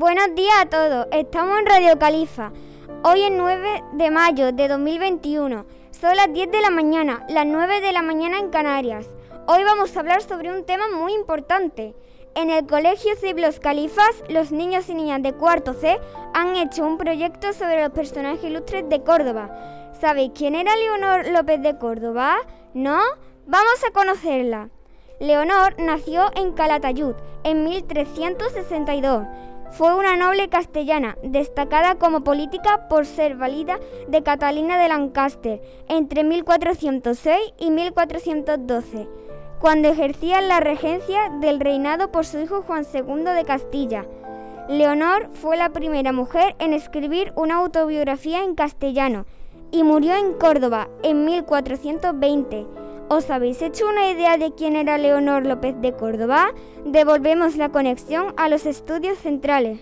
Buenos días a todos, estamos en Radio Califa. Hoy es 9 de mayo de 2021. Son las 10 de la mañana, las 9 de la mañana en Canarias. Hoy vamos a hablar sobre un tema muy importante. En el Colegio Cib Los Califas, los niños y niñas de cuarto C han hecho un proyecto sobre los personajes ilustres de Córdoba. ¿Sabéis quién era Leonor López de Córdoba? ¿No? Vamos a conocerla. Leonor nació en Calatayud en 1362 fue una noble castellana, destacada como política por ser válida de Catalina de Lancaster entre 1406 y 1412, cuando ejercía la regencia del reinado por su hijo Juan II de Castilla. Leonor fue la primera mujer en escribir una autobiografía en castellano y murió en Córdoba en 1420. ¿Os habéis hecho una idea de quién era Leonor López de Córdoba? Devolvemos la conexión a los estudios centrales.